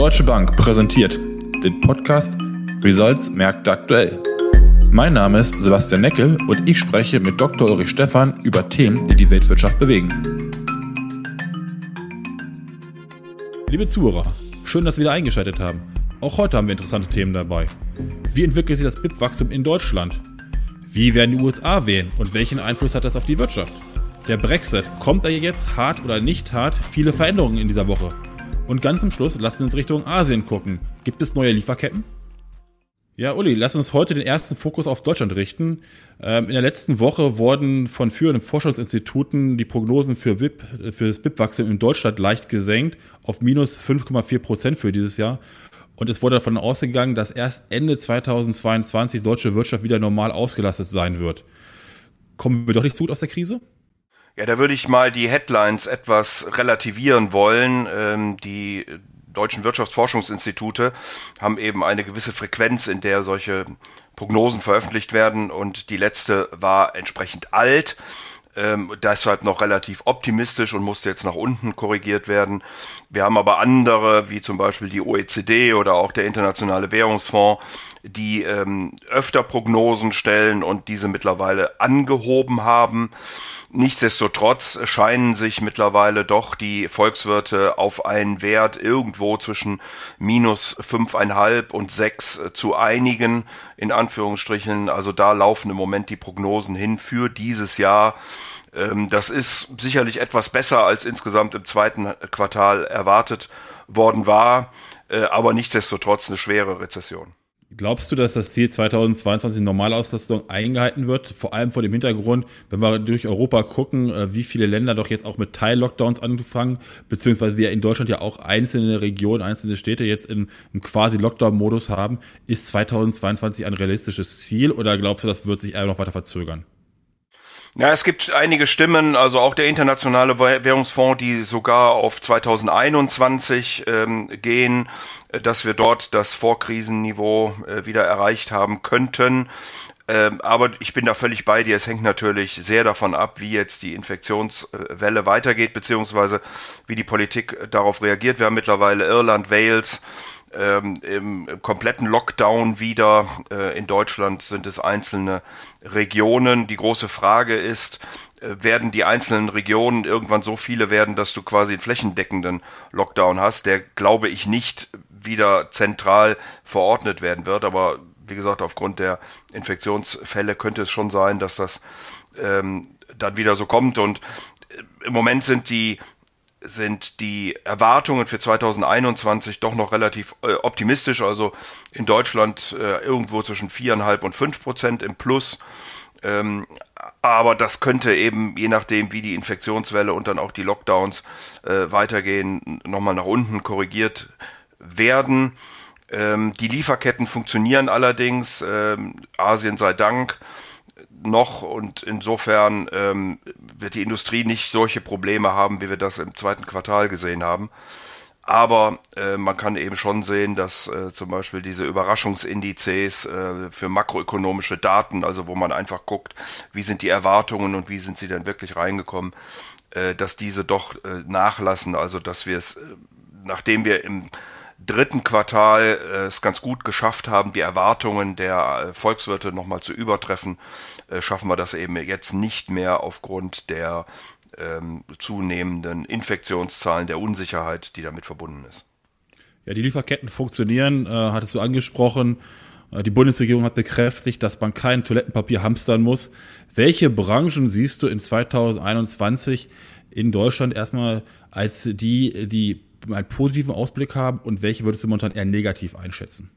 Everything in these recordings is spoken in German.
Deutsche Bank präsentiert den Podcast Results Märkte aktuell. Mein Name ist Sebastian Neckel und ich spreche mit Dr. Ulrich Stephan über Themen, die die Weltwirtschaft bewegen. Liebe Zuhörer, schön, dass Sie wieder eingeschaltet haben. Auch heute haben wir interessante Themen dabei. Wie entwickelt sich das BIP-Wachstum in Deutschland? Wie werden die USA wählen und welchen Einfluss hat das auf die Wirtschaft? Der Brexit, kommt er jetzt hart oder nicht hart? Viele Veränderungen in dieser Woche. Und ganz zum Schluss, lasst uns Richtung Asien gucken. Gibt es neue Lieferketten? Ja, Uli, lass uns heute den ersten Fokus auf Deutschland richten. Ähm, in der letzten Woche wurden von führenden Forschungsinstituten die Prognosen für, BIP, für das BIP-Wachstum in Deutschland leicht gesenkt auf minus 5,4 Prozent für dieses Jahr. Und es wurde davon ausgegangen, dass erst Ende 2022 deutsche Wirtschaft wieder normal ausgelastet sein wird. Kommen wir doch nicht zu gut aus der Krise? Ja, da würde ich mal die Headlines etwas relativieren wollen. Ähm, die deutschen Wirtschaftsforschungsinstitute haben eben eine gewisse Frequenz, in der solche Prognosen veröffentlicht werden und die letzte war entsprechend alt ähm, deshalb noch relativ optimistisch und musste jetzt nach unten korrigiert werden. Wir haben aber andere, wie zum Beispiel die OECD oder auch der Internationale Währungsfonds, die ähm, öfter Prognosen stellen und diese mittlerweile angehoben haben. Nichtsdestotrotz scheinen sich mittlerweile doch die Volkswirte auf einen Wert irgendwo zwischen minus fünfeinhalb und sechs zu einigen, in Anführungsstrichen. Also da laufen im Moment die Prognosen hin für dieses Jahr. Ähm, das ist sicherlich etwas besser als insgesamt im zweiten Quartal erwartet worden war, äh, aber nichtsdestotrotz eine schwere Rezession. Glaubst du, dass das Ziel 2022 Normalauslastung eingehalten wird? Vor allem vor dem Hintergrund, wenn wir durch Europa gucken, äh, wie viele Länder doch jetzt auch mit Teil-Lockdowns anfangen, beziehungsweise wir in Deutschland ja auch einzelne Regionen, einzelne Städte jetzt im, im quasi Lockdown-Modus haben. Ist 2022 ein realistisches Ziel oder glaubst du, das wird sich eher noch weiter verzögern? Ja, es gibt einige Stimmen, also auch der Internationale Währungsfonds, die sogar auf 2021 ähm, gehen, äh, dass wir dort das Vorkrisenniveau äh, wieder erreicht haben könnten. Ähm, aber ich bin da völlig bei dir. Es hängt natürlich sehr davon ab, wie jetzt die Infektionswelle weitergeht, beziehungsweise wie die Politik darauf reagiert. Wir haben mittlerweile Irland, Wales, ähm, im kompletten Lockdown wieder. Äh, in Deutschland sind es einzelne Regionen. Die große Frage ist, äh, werden die einzelnen Regionen irgendwann so viele werden, dass du quasi einen flächendeckenden Lockdown hast, der, glaube ich, nicht wieder zentral verordnet werden wird. Aber wie gesagt, aufgrund der Infektionsfälle könnte es schon sein, dass das ähm, dann wieder so kommt. Und äh, im Moment sind die sind die Erwartungen für 2021 doch noch relativ äh, optimistisch. Also in Deutschland äh, irgendwo zwischen viereinhalb und fünf Prozent im Plus. Ähm, aber das könnte eben, je nachdem, wie die Infektionswelle und dann auch die Lockdowns äh, weitergehen, nochmal nach unten korrigiert werden. Ähm, die Lieferketten funktionieren allerdings, ähm, Asien sei Dank noch und insofern ähm, wird die Industrie nicht solche Probleme haben, wie wir das im zweiten Quartal gesehen haben. Aber äh, man kann eben schon sehen, dass äh, zum Beispiel diese Überraschungsindizes äh, für makroökonomische Daten, also wo man einfach guckt, wie sind die Erwartungen und wie sind sie denn wirklich reingekommen, äh, dass diese doch äh, nachlassen. Also dass wir es, äh, nachdem wir im dritten Quartal äh, es ganz gut geschafft haben, die Erwartungen der äh, Volkswirte nochmal zu übertreffen, äh, schaffen wir das eben jetzt nicht mehr aufgrund der ähm, zunehmenden Infektionszahlen, der Unsicherheit, die damit verbunden ist. Ja, die Lieferketten funktionieren, äh, hattest du angesprochen. Äh, die Bundesregierung hat bekräftigt, dass man kein Toilettenpapier hamstern muss. Welche Branchen siehst du in 2021 in Deutschland erstmal als die, die einen positiven Ausblick haben und welche würdest du momentan eher negativ einschätzen?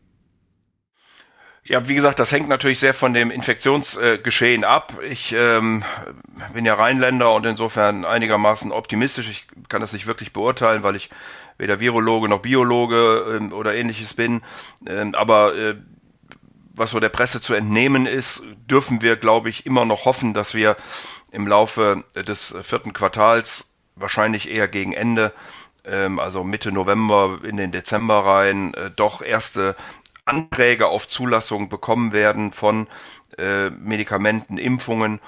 Ja, wie gesagt, das hängt natürlich sehr von dem Infektionsgeschehen äh, ab. Ich ähm, bin ja Rheinländer und insofern einigermaßen optimistisch. Ich kann das nicht wirklich beurteilen, weil ich weder Virologe noch Biologe ähm, oder ähnliches bin. Ähm, aber äh, was so der Presse zu entnehmen ist, dürfen wir, glaube ich, immer noch hoffen, dass wir im Laufe des vierten Quartals, wahrscheinlich eher gegen Ende, ähm, also Mitte November in den Dezember rein, äh, doch erste Anträge auf Zulassung bekommen werden von äh, Medikamenten, Impfungen.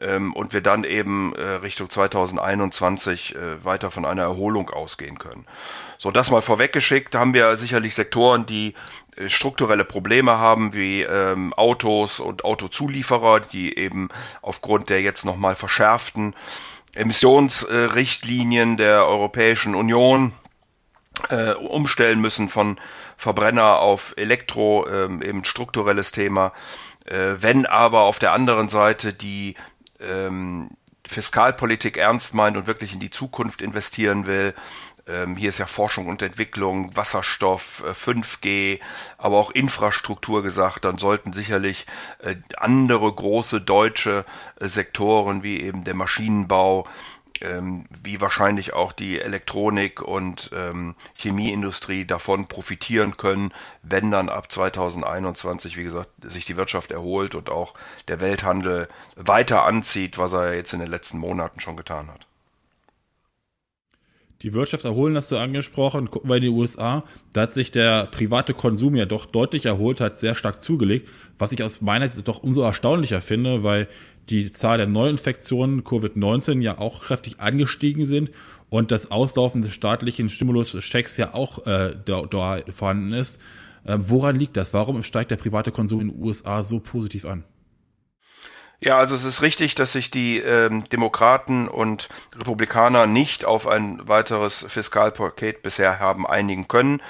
ähm, und wir dann eben äh, Richtung 2021 äh, weiter von einer Erholung ausgehen können. So, das mal vorweggeschickt, haben wir sicherlich Sektoren, die äh, strukturelle Probleme haben, wie ähm, Autos und Autozulieferer, die eben aufgrund der jetzt nochmal verschärften Emissionsrichtlinien der Europäischen Union äh, umstellen müssen von Verbrenner auf Elektro, ähm, eben strukturelles Thema. Äh, wenn aber auf der anderen Seite die ähm, Fiskalpolitik ernst meint und wirklich in die Zukunft investieren will, ähm, hier ist ja Forschung und Entwicklung, Wasserstoff, äh, 5G, aber auch Infrastruktur gesagt, dann sollten sicherlich äh, andere große deutsche äh, Sektoren wie eben der Maschinenbau, ähm, wie wahrscheinlich auch die Elektronik und ähm, Chemieindustrie davon profitieren können, wenn dann ab 2021, wie gesagt, sich die Wirtschaft erholt und auch der Welthandel weiter anzieht, was er jetzt in den letzten Monaten schon getan hat. Die Wirtschaft erholen hast du angesprochen. Gucken wir in die USA. Da hat sich der private Konsum ja doch deutlich erholt, hat sehr stark zugelegt, was ich aus meiner Sicht doch umso erstaunlicher finde, weil die Zahl der Neuinfektionen Covid-19 ja auch kräftig angestiegen sind und das Auslaufen des staatlichen Stimuluschecks ja auch äh, da, da vorhanden ist. Äh, woran liegt das? Warum steigt der private Konsum in den USA so positiv an? Ja, also es ist richtig, dass sich die ähm, Demokraten und Republikaner nicht auf ein weiteres Fiskalpaket bisher haben einigen können.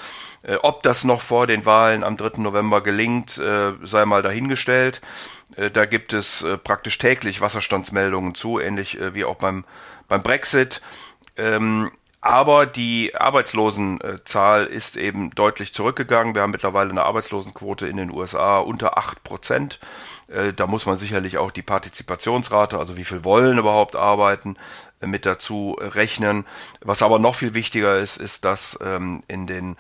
Äh, ob das noch vor den Wahlen am 3. November gelingt, äh, sei mal dahingestellt. Äh, da gibt es äh, praktisch täglich Wasserstandsmeldungen zu, ähnlich äh, wie auch beim, beim Brexit. Ähm, aber die Arbeitslosenzahl ist eben deutlich zurückgegangen. Wir haben mittlerweile eine Arbeitslosenquote in den USA unter acht Prozent. Äh, da muss man sicherlich auch die Partizipationsrate, also wie viel wollen überhaupt arbeiten, mit dazu rechnen. Was aber noch viel wichtiger ist, ist, dass ähm, in den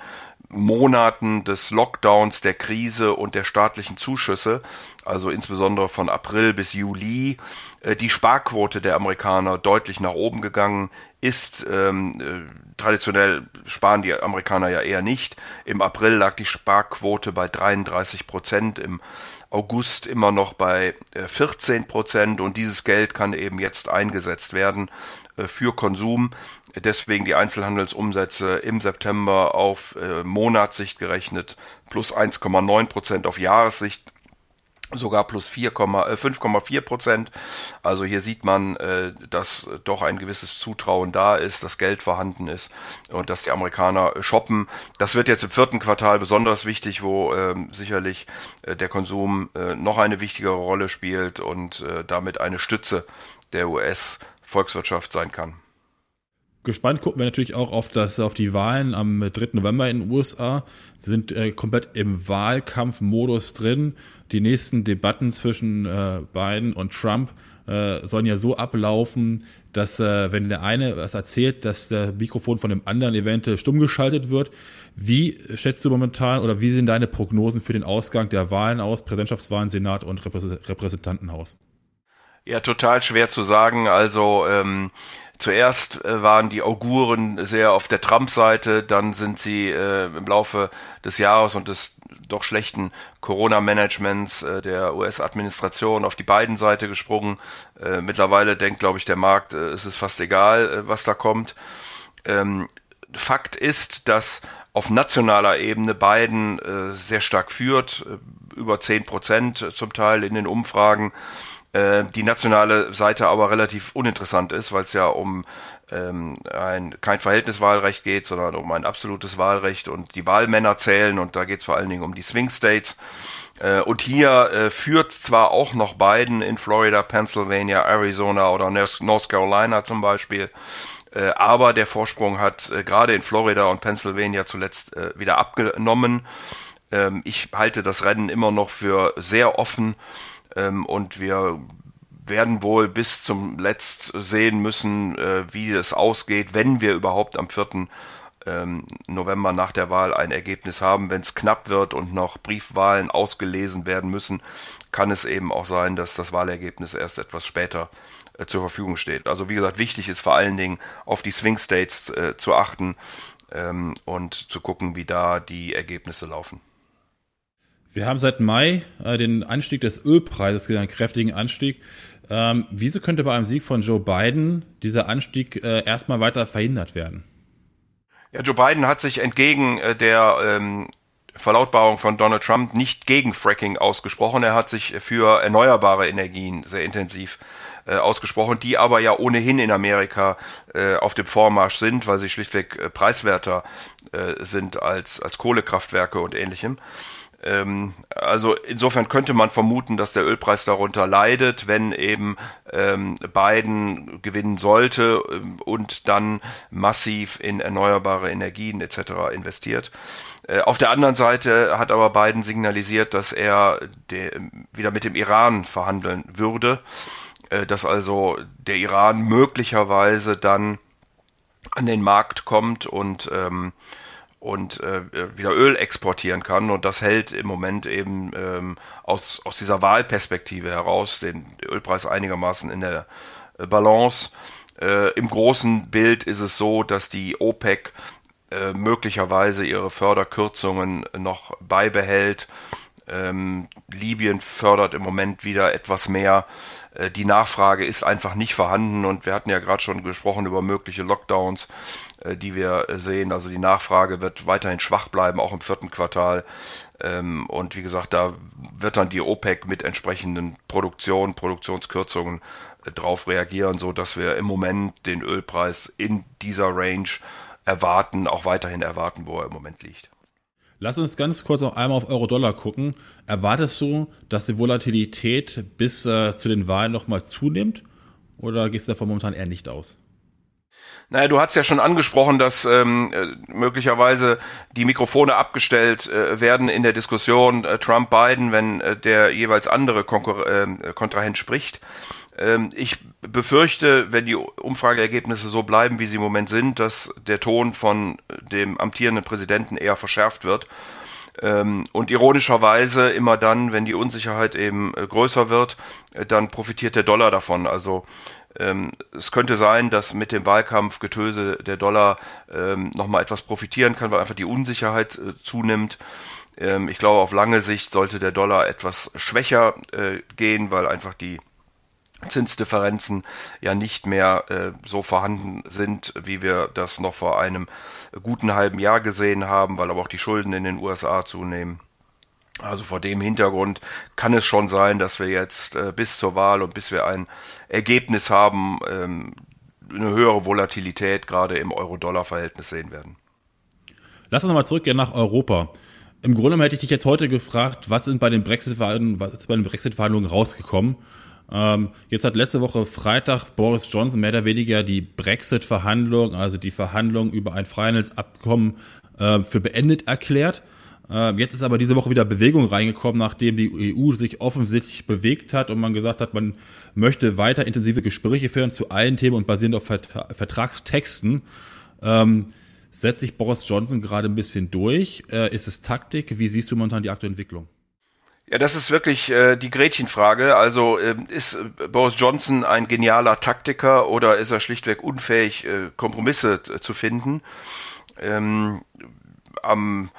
Monaten des Lockdowns, der Krise und der staatlichen Zuschüsse, also insbesondere von April bis Juli, äh, die Sparquote der Amerikaner deutlich nach oben gegangen ist. Ähm, äh, traditionell sparen die Amerikaner ja eher nicht. Im April lag die Sparquote bei 33 Prozent, im August immer noch bei 14 äh, Prozent und dieses Geld kann eben jetzt eingesetzt werden für Konsum. Deswegen die Einzelhandelsumsätze im September auf äh, Monatssicht gerechnet plus 1,9 Prozent auf Jahressicht sogar plus 5,4 äh, Prozent. Also hier sieht man, äh, dass doch ein gewisses Zutrauen da ist, dass Geld vorhanden ist und dass die Amerikaner shoppen. Das wird jetzt im vierten Quartal besonders wichtig, wo ähm, sicherlich äh, der Konsum noch eine wichtigere Rolle spielt und damit eine Stütze der US-Volkswirtschaft sein kann. Gespannt gucken wir natürlich auch auf, das, auf die Wahlen am 3. November in den USA. Wir sind äh, komplett im Wahlkampfmodus drin. Die nächsten Debatten zwischen äh, Biden und Trump äh, sollen ja so ablaufen, dass äh, wenn der eine was erzählt, dass der Mikrofon von dem anderen eventuell stumm geschaltet wird. Wie schätzt du momentan oder wie sehen deine Prognosen für den Ausgang der Wahlen aus, Präsidentschaftswahlen, Senat und Repräsentantenhaus? Ja, total schwer zu sagen. Also ähm, Zuerst äh, waren die Auguren sehr auf der Trump-Seite, dann sind sie äh, im Laufe des Jahres und des doch schlechten Corona-Managements äh, der US-Administration auf die beiden Seite gesprungen. Äh, mittlerweile denkt, glaube ich, der Markt, äh, es ist fast egal, äh, was da kommt. Ähm, Fakt ist, dass auf nationaler Ebene Biden äh, sehr stark führt, äh, über zehn Prozent zum Teil in den Umfragen. Äh, die nationale Seite aber relativ uninteressant ist, weil es ja um ähm, ein, kein Verhältniswahlrecht geht, sondern um ein absolutes Wahlrecht und die Wahlmänner zählen und da geht es vor allen Dingen um die Swing States. Äh, und hier äh, führt zwar auch noch Biden in Florida, Pennsylvania, Arizona oder North Carolina zum Beispiel, äh, aber der Vorsprung hat äh, gerade in Florida und Pennsylvania zuletzt äh, wieder abgenommen. Ähm, ich halte das Rennen immer noch für sehr offen ähm, und wir werden wohl bis zum Letzt sehen müssen, äh, wie es ausgeht, wenn wir überhaupt am 4. Ähm, November nach der Wahl ein Ergebnis haben. Wenn es knapp wird und noch Briefwahlen ausgelesen werden müssen, kann es eben auch sein, dass das Wahlergebnis erst etwas später äh, zur Verfügung steht. Also wie gesagt, wichtig ist vor allen Dingen auf die Swing States äh, zu achten ähm, und zu gucken, wie da die Ergebnisse laufen. Wir haben seit Mai äh, den Anstieg des Ölpreises, einen kräftigen Anstieg. Ähm, wieso könnte bei einem Sieg von Joe Biden dieser Anstieg äh, erstmal weiter verhindert werden? Ja, Joe Biden hat sich entgegen äh, der ähm, Verlautbarung von Donald Trump nicht gegen Fracking ausgesprochen. Er hat sich für erneuerbare Energien sehr intensiv äh, ausgesprochen, die aber ja ohnehin in Amerika äh, auf dem Vormarsch sind, weil sie schlichtweg äh, preiswerter äh, sind als, als Kohlekraftwerke und ähnlichem. Ähm, also insofern könnte man vermuten, dass der Ölpreis darunter leidet, wenn eben ähm, Biden gewinnen sollte ähm, und dann massiv in erneuerbare Energien etc. investiert. Äh, auf der anderen Seite hat aber Biden signalisiert, dass er wieder mit dem Iran verhandeln würde, äh, dass also der Iran möglicherweise dann an den Markt kommt und ähm, und äh, wieder Öl exportieren kann. Und das hält im Moment eben ähm, aus, aus dieser Wahlperspektive heraus den Ölpreis einigermaßen in der äh, Balance. Äh, Im großen Bild ist es so, dass die OPEC äh, möglicherweise ihre Förderkürzungen noch beibehält. Ähm, Libyen fördert im Moment wieder etwas mehr. Äh, die Nachfrage ist einfach nicht vorhanden und wir hatten ja gerade schon gesprochen über mögliche Lockdowns, die wir äh, sehen. Also die Nachfrage wird weiterhin schwach bleiben, auch im vierten Quartal. Ähm, und wie gesagt, da wird dann die OPEC mit entsprechenden Produktion, Produktionskürzungen drauf reagieren, so dass wir im Moment den Ölpreis in dieser Range erwarten, auch weiterhin erwarten, wo er im Moment liegt. Lass uns ganz kurz noch einmal auf Euro-Dollar gucken. Erwartest du, dass die Volatilität bis äh, zu den Wahlen nochmal zunimmt? Oder gehst du davon momentan eher nicht aus? Naja, du hast ja schon angesprochen, dass ähm, äh, möglicherweise die Mikrofone abgestellt äh, werden in der Diskussion äh, Trump-Biden, wenn äh, der jeweils andere Konkur äh, Kontrahent spricht. Ähm, ich befürchte, wenn die Umfrageergebnisse so bleiben, wie sie im Moment sind, dass der Ton von dem amtierenden Präsidenten eher verschärft wird. Ähm, und ironischerweise immer dann, wenn die Unsicherheit eben äh, größer wird, äh, dann profitiert der Dollar davon. Also ähm, es könnte sein, dass mit dem Wahlkampfgetöse der Dollar nochmal etwas profitieren kann, weil einfach die Unsicherheit äh, zunimmt. ich glaube, auf lange Sicht sollte der Dollar etwas schwächer gehen, weil einfach die Zinsdifferenzen ja nicht mehr äh, so vorhanden sind, wie wir das noch vor einem guten halben Jahr gesehen haben, weil aber auch die Schulden in den USA zunehmen. Also vor dem Hintergrund kann es schon sein, dass wir jetzt äh, bis zur Wahl und bis wir ein Ergebnis haben, ähm, eine höhere Volatilität gerade im Euro-Dollar-Verhältnis sehen werden. Lass uns nochmal zurückgehen nach Europa. Im Grunde hätte ich dich jetzt heute gefragt, was ist bei den Brexit-Verhandlungen, was ist bei den Brexit-Verhandlungen rausgekommen? Ähm, jetzt hat letzte Woche Freitag Boris Johnson mehr oder weniger die Brexit-Verhandlung, also die Verhandlung über ein Freihandelsabkommen äh, für beendet erklärt. Äh, jetzt ist aber diese Woche wieder Bewegung reingekommen, nachdem die EU sich offensichtlich bewegt hat und man gesagt hat, man möchte weiter intensive Gespräche führen zu allen Themen und basierend auf Vertra Vertragstexten. Ähm, setzt sich Boris Johnson gerade ein bisschen durch? Äh, ist es Taktik? Wie siehst du momentan die aktuelle Entwicklung? Ja, das ist wirklich äh, die Gretchenfrage. Also äh, ist äh, Boris Johnson ein genialer Taktiker oder ist er schlichtweg unfähig, äh, Kompromisse zu finden? Ähm, am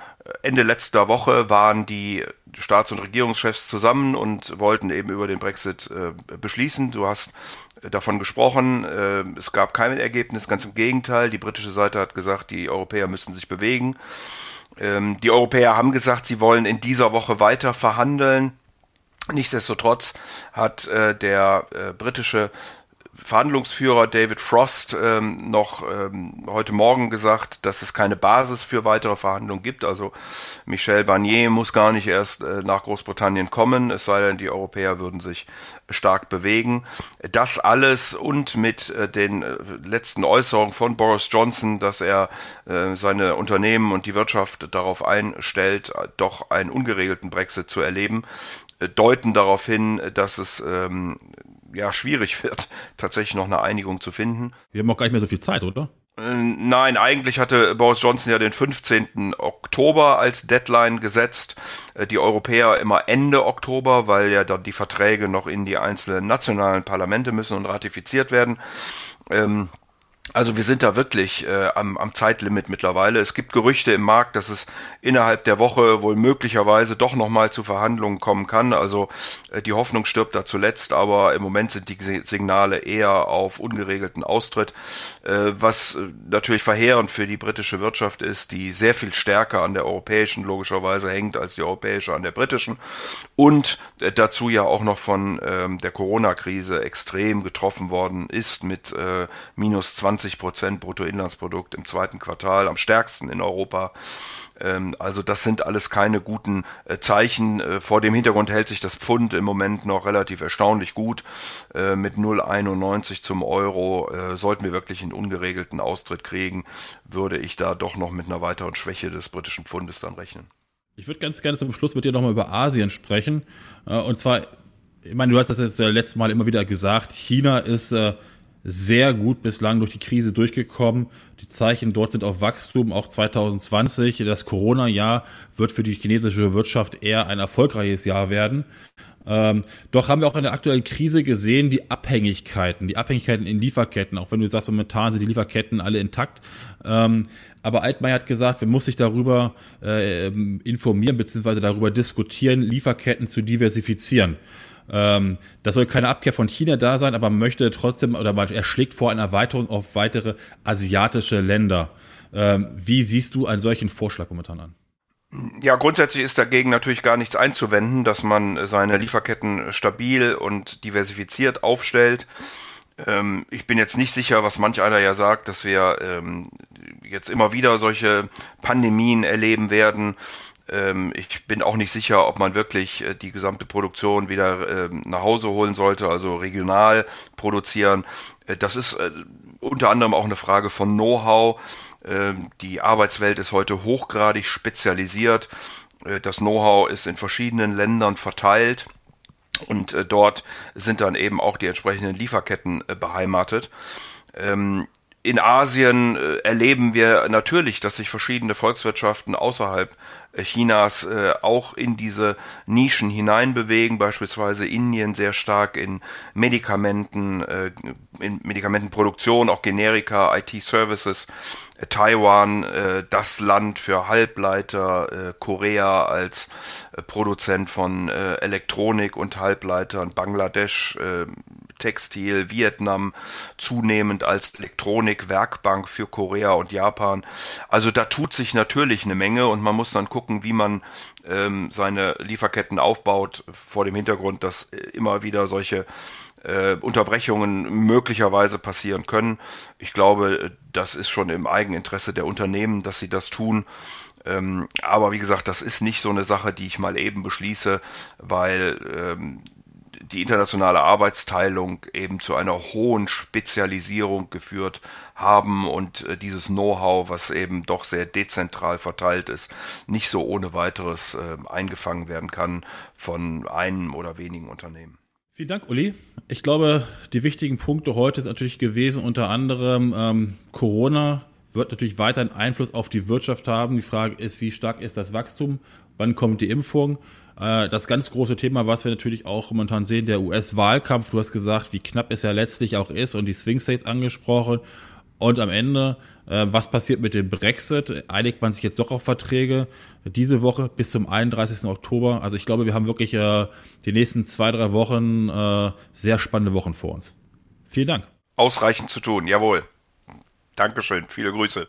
Ende letzter Woche waren die Staats- und Regierungschefs zusammen und wollten eben über den Brexit äh, beschließen. Du hast äh, davon gesprochen. Äh, es gab kein Ergebnis, ganz im Gegenteil. Die britische Seite hat gesagt, die Europäer müssen sich bewegen. Ähm, die Europäer haben gesagt, sie wollen in dieser Woche weiter verhandeln. Nichtsdestotrotz hat äh, der äh, britische Verhandlungsführer David Frost ähm, noch ähm, heute Morgen gesagt, dass es keine Basis für weitere Verhandlungen gibt. Also Michel Barnier muss gar nicht erst äh, nach Großbritannien kommen, es sei denn, die Europäer würden sich stark bewegen. Das alles und mit äh, den äh, letzten Äußerungen von Boris Johnson, dass er äh, seine Unternehmen und die Wirtschaft darauf einstellt, doch einen ungeregelten Brexit zu erleben, äh, deuten darauf hin, dass es ähm, ja schwierig wird, tatsächlich noch eine Einigung zu finden. Wir haben auch gar nicht mehr so viel Zeit, oder? Äh, nein, eigentlich hatte Boris Johnson ja den 15. Oktober als Deadline gesetzt. Äh, die Europäer immer Ende Oktober, weil ja dann die Verträge noch in die einzelnen nationalen Parlamente müssen und ratifiziert werden. Ähm, Also wir sind da wirklich äh, am, am Zeitlimit mittlerweile. Es gibt Gerüchte im Markt, dass es innerhalb der Woche wohl möglicherweise doch nochmal zu Verhandlungen kommen kann. Also äh, die Hoffnung stirbt da zuletzt, aber im Moment sind die Signale eher auf ungeregelten Austritt, äh, was äh, natürlich verheerend für die britische Wirtschaft ist, die sehr viel stärker an der europäischen logischerweise hängt als die europäische an der britischen und äh, dazu ja auch noch von ähm, der Corona-Krise extrem getroffen worden ist mit äh, minus 20 20 Prozent Bruttoinlandsprodukt im zweiten Quartal, am stärksten in Europa. Ähm, also das sind alles keine guten äh, Zeichen. Äh, vor dem Hintergrund hält sich das Pfund im Moment noch relativ erstaunlich gut. Äh, mit 0,91 zum Euro sollten wir wirklich einen ungeregelten Austritt kriegen, würde ich da doch noch mit einer weiteren Schwäche des britischen Pfundes dann rechnen. Ich würde ganz gerne zum Schluss mit dir nochmal über Asien sprechen. Und zwar, ich meine, du hast das jetzt letztes Mal immer wieder gesagt, China ist sehr gut bislang durch die Krise durchgekommen. Die Zeichen dort sind auf Wachstum, auch 2020. Das Corona-Jahr wird für die chinesische Wirtschaft eher ein erfolgreiches Jahr werden. Ähm, doch haben wir auch in der aktuellen Krise gesehen, die Abhängigkeiten, die Abhängigkeiten in Lieferketten, auch wenn du sagst, momentan sind die Lieferketten alle intakt. Ähm, aber Altmaier hat gesagt, man muss sich darüber äh, informieren bzw. darüber diskutieren, Lieferketten zu diversifizieren. Ähm, das soll keine Abkehr von China da sein, aber möchte trotzdem oder er schlägt vor eine Erweiterung auf weitere asiatische Länder. Ähm, wie siehst du einen solchen Vorschlag momentan an? Ja, grundsätzlich ist dagegen natürlich gar nichts einzuwenden, dass man seine Lieferketten stabil und diversifiziert aufstellt. Ähm, ich bin jetzt nicht sicher, was manch einer ja sagt, dass wir ähm, jetzt immer wieder solche Pandemien erleben werden ich bin auch nicht sicher, ob man wirklich äh, die gesamte Produktion wieder ähm, nach Hause holen sollte, also regional produzieren. Äh, das ist äh, unter anderem auch eine Frage von Know-how. Ähm, die Arbeitswelt ist heute hochgradig spezialisiert. Das Know-how ist in verschiedenen Ländern verteilt. Und dort sind dann eben auch die entsprechenden Lieferketten beheimatet. In Asien erleben wir natürlich, dass sich verschiedene Volkswirtschaften außerhalb Chinas äh, auch in diese Nischen hineinbewegen, beispielsweise Indien sehr stark in Medikamenten, äh, in Medikamentenproduktion, auch Generika, IT-Services, äh, Taiwan, äh, das Land für Halbleiter, äh, Korea als äh, Produzent von äh, Elektronik und Halbleitern, Bangladesch, äh, Textil, Vietnam zunehmend als Elektronikwerkbank für Korea und Japan. Also da tut sich natürlich eine Menge und man muss dann gucken, wie man ähm, seine Lieferketten aufbaut, vor dem Hintergrund, dass immer wieder solche äh, Unterbrechungen möglicherweise passieren können. Ich glaube, das ist schon im Eigeninteresse der Unternehmen, dass sie das tun. Ähm, aber wie gesagt, das ist nicht so eine Sache, die ich mal eben beschließe, weil ähm, die internationale Arbeitsteilung eben zu einer hohen Spezialisierung geführt haben und äh, dieses Know-how, was eben doch sehr dezentral verteilt ist, nicht so ohne weiteres äh, eingefangen werden kann von einem oder wenigen Unternehmen. Vielen Dank, Uli. Ich glaube, die wichtigen Punkte heute sind natürlich gewesen, unter anderem ähm, Corona wird natürlich weiter einen Einfluss auf die Wirtschaft haben. Die Frage ist, wie stark ist das Wachstum? Wann kommt die Impfung? Äh, das ganz große Thema, was wir natürlich auch momentan sehen, der US-Wahlkampf. Du hast gesagt, wie knapp es ja letztlich auch ist und die Swing States angesprochen. Und am Ende, äh, was passiert mit dem Brexit? Einigt man sich jetzt doch auf Verträge diese Woche bis zum 31. Oktober? Also ich glaube, wir haben wirklich äh, die nächsten zwei, drei Wochen sehr spannende Wochen vor uns. Vielen Dank. Ausreichend zu tun, jawohl. Dankeschön, viele Grüße.